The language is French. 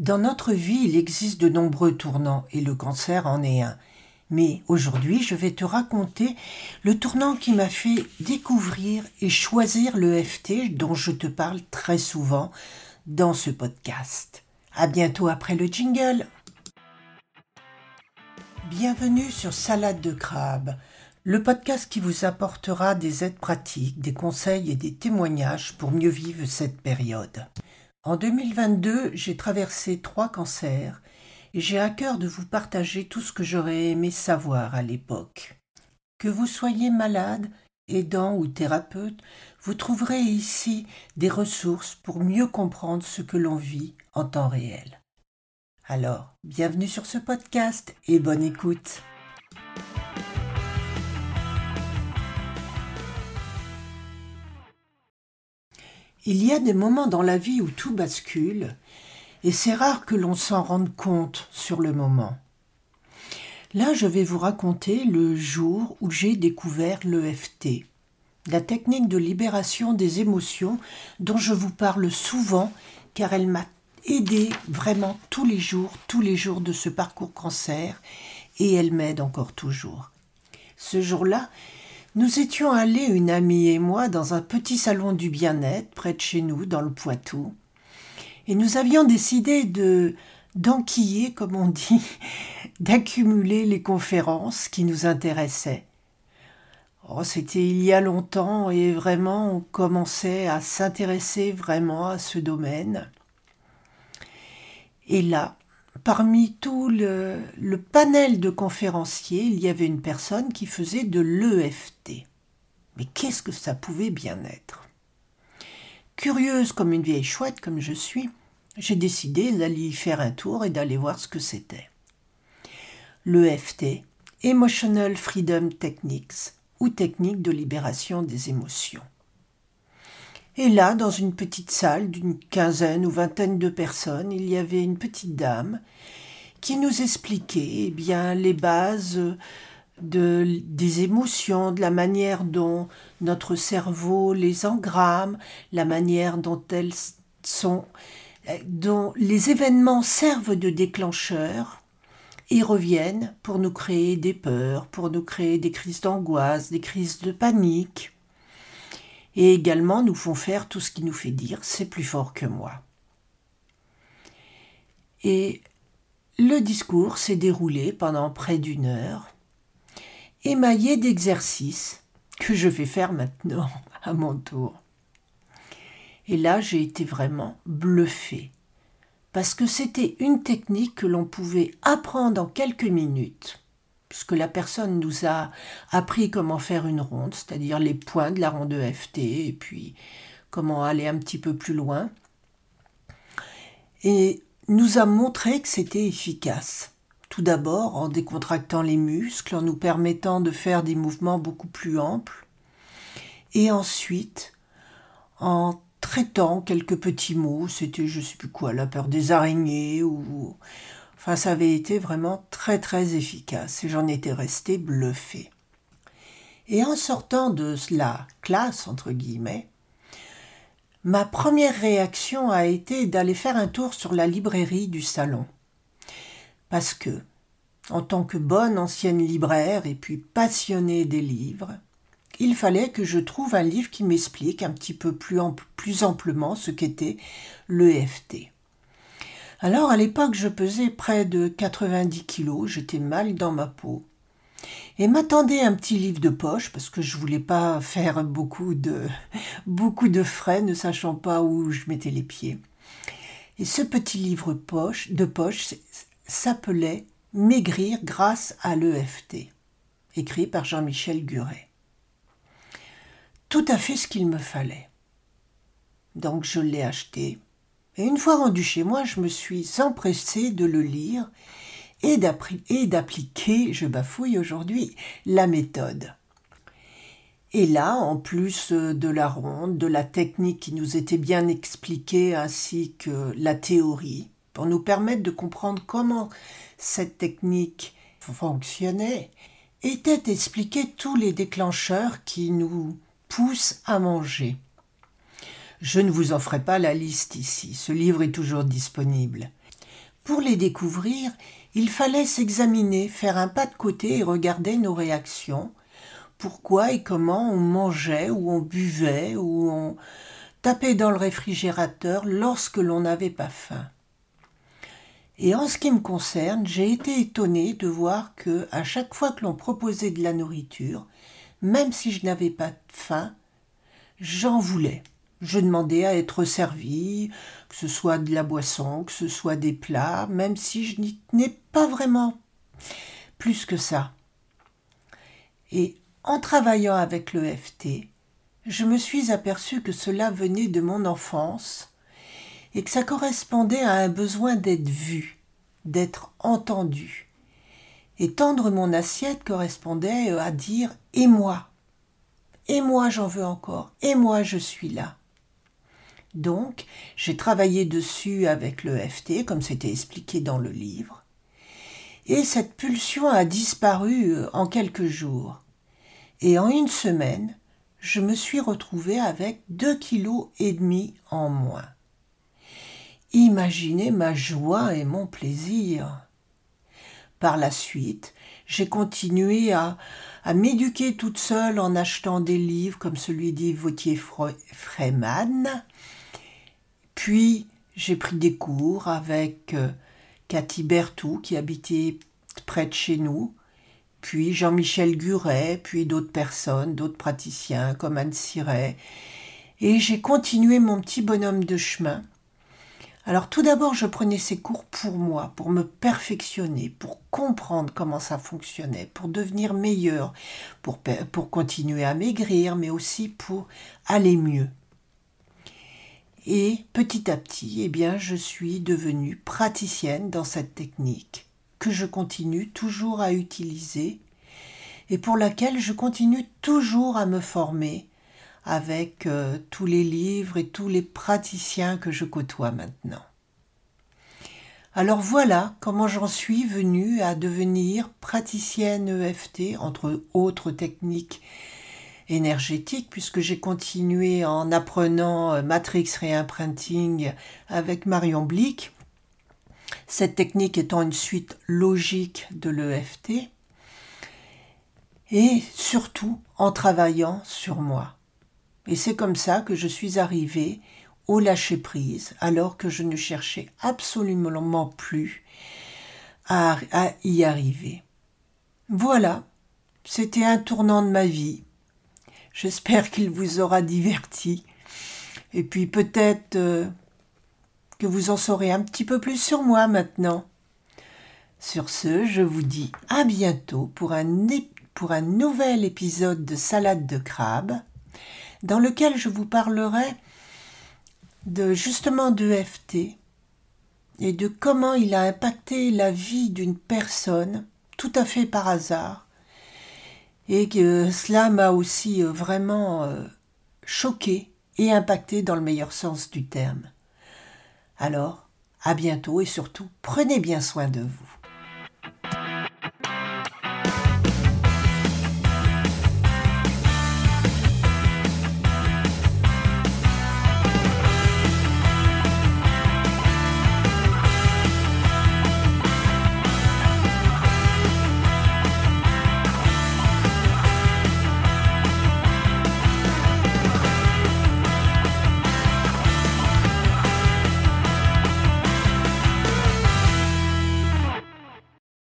Dans notre vie, il existe de nombreux tournants et le cancer en est un. Mais aujourd'hui, je vais te raconter le tournant qui m'a fait découvrir et choisir le FT dont je te parle très souvent dans ce podcast. À bientôt après le jingle. Bienvenue sur Salade de crabe, le podcast qui vous apportera des aides pratiques, des conseils et des témoignages pour mieux vivre cette période. En 2022, j'ai traversé trois cancers et j'ai à cœur de vous partager tout ce que j'aurais aimé savoir à l'époque. Que vous soyez malade, aidant ou thérapeute, vous trouverez ici des ressources pour mieux comprendre ce que l'on vit en temps réel. Alors, bienvenue sur ce podcast et bonne écoute. Il y a des moments dans la vie où tout bascule, et c'est rare que l'on s'en rende compte sur le moment. Là, je vais vous raconter le jour où j'ai découvert l'EFT, la technique de libération des émotions dont je vous parle souvent car elle m'a aidé vraiment tous les jours, tous les jours de ce parcours cancer et elle m'aide encore toujours. Ce jour-là, nous étions allés, une amie et moi, dans un petit salon du bien-être près de chez nous, dans le Poitou. Et nous avions décidé de d'enquiller, comme on dit, d'accumuler les conférences qui nous intéressaient. Oh, c'était il y a longtemps et vraiment on commençait à s'intéresser vraiment à ce domaine. Et là, parmi tout le, panel de conférenciers, il y avait une personne qui faisait de l'EFT. Mais qu'est-ce que ça pouvait bien être? Curieuse comme une vieille chouette comme je suis, j'ai décidé d'aller y faire un tour et d'aller voir ce que c'était. L'EFT, Emotional Freedom Techniques, ou technique de libération des émotions. Et là, dans une petite salle d'une quinzaine ou vingtaine de personnes, il y avait une petite dame qui nous expliquait eh bien les bases de, des émotions, de la manière dont notre cerveau les engramme, la manière dont elles sont, dont les événements servent de déclencheurs et reviennent pour nous créer des peurs, pour nous créer des crises d'angoisse, des crises de panique et également nous font faire tout ce qui nous fait dire c'est plus fort que moi. Et le discours s'est déroulé pendant près d'une heure, émaillé d'exercices que je vais faire maintenant à mon tour. Et là, j'ai été vraiment bluffé, parce que c'était une technique que l'on pouvait apprendre en quelques minutes puisque la personne nous a appris comment faire une ronde, c'est-à-dire les points de la ronde EFT, et puis comment aller un petit peu plus loin. Et nous a montré que c'était efficace. Tout d'abord en décontractant les muscles, en nous permettant de faire des mouvements beaucoup plus amples, et ensuite en traitant quelques petits mots, c'était je sais plus quoi, la peur des araignées ou Enfin, ça avait été vraiment très très efficace et j'en étais resté bluffé. Et en sortant de la classe, entre guillemets, ma première réaction a été d'aller faire un tour sur la librairie du salon. Parce que, en tant que bonne ancienne libraire et puis passionnée des livres, il fallait que je trouve un livre qui m'explique un petit peu plus, plus amplement ce qu'était l'EFT. Alors à l'époque je pesais près de 90 kilos, j'étais mal dans ma peau. Et m'attendait un petit livre de poche parce que je voulais pas faire beaucoup de beaucoup de frais ne sachant pas où je mettais les pieds. Et ce petit livre poche de poche s'appelait Maigrir grâce à l'EFT, écrit par Jean-Michel Guret. Tout à fait ce qu'il me fallait. Donc je l'ai acheté et une fois rendu chez moi, je me suis empressée de le lire et d'appliquer, je bafouille aujourd'hui, la méthode. Et là, en plus de la ronde, de la technique qui nous était bien expliquée, ainsi que la théorie, pour nous permettre de comprendre comment cette technique fonctionnait, étaient expliqués tous les déclencheurs qui nous poussent à manger. Je ne vous en ferai pas la liste ici, ce livre est toujours disponible. Pour les découvrir, il fallait s'examiner, faire un pas de côté et regarder nos réactions, pourquoi et comment on mangeait ou on buvait ou on tapait dans le réfrigérateur lorsque l'on n'avait pas faim. Et en ce qui me concerne, j'ai été étonné de voir que à chaque fois que l'on proposait de la nourriture, même si je n'avais pas faim, j'en voulais. Je demandais à être servi, que ce soit de la boisson, que ce soit des plats, même si je n'y tenais pas vraiment plus que ça. Et en travaillant avec le FT, je me suis aperçu que cela venait de mon enfance et que ça correspondait à un besoin d'être vu, d'être entendu. Et tendre mon assiette correspondait à dire Et moi Et moi j'en veux encore, et moi je suis là. Donc, j'ai travaillé dessus avec le FT, comme c'était expliqué dans le livre, et cette pulsion a disparu euh, en quelques jours. Et en une semaine, je me suis retrouvée avec deux kilos et demi en moins. Imaginez ma joie et mon plaisir. Par la suite, j'ai continué à, m'éduquer toute seule en achetant des livres comme celui d'Yves Vautier-Freiman, puis j'ai pris des cours avec euh, Cathy Berthoud qui habitait près de chez nous, puis Jean-Michel Guret, puis d'autres personnes, d'autres praticiens comme Anne Siret. Et j'ai continué mon petit bonhomme de chemin. Alors tout d'abord, je prenais ces cours pour moi, pour me perfectionner, pour comprendre comment ça fonctionnait, pour devenir meilleur, pour, pour continuer à maigrir, mais aussi pour aller mieux. Et petit à petit, eh bien, je suis devenue praticienne dans cette technique que je continue toujours à utiliser et pour laquelle je continue toujours à me former avec euh, tous les livres et tous les praticiens que je côtoie maintenant. Alors voilà comment j'en suis venue à devenir praticienne EFT, entre autres techniques énergétique puisque j'ai continué en apprenant euh, Matrix Reimprinting avec Marion Blick, cette technique étant une suite logique de l'EFT, et surtout en travaillant sur moi. Et c'est comme ça que je suis arrivée au lâcher-prise, alors que je ne cherchais absolument plus à, à y arriver. Voilà, c'était un tournant de ma vie J'espère qu'il vous aura diverti. Et puis peut-être euh, que vous en saurez un petit peu plus sur moi maintenant. Sur ce, je vous dis à bientôt pour un, pour un nouvel épisode de Salade de crabe, dans lequel je vous parlerai de justement de FT et de comment il a impacté la vie d'une personne tout à fait par hasard et que cela m'a aussi euh, vraiment euh, choqué et impacté dans le meilleur sens du terme. Alors, à bientôt et surtout, prenez bien soin de vous.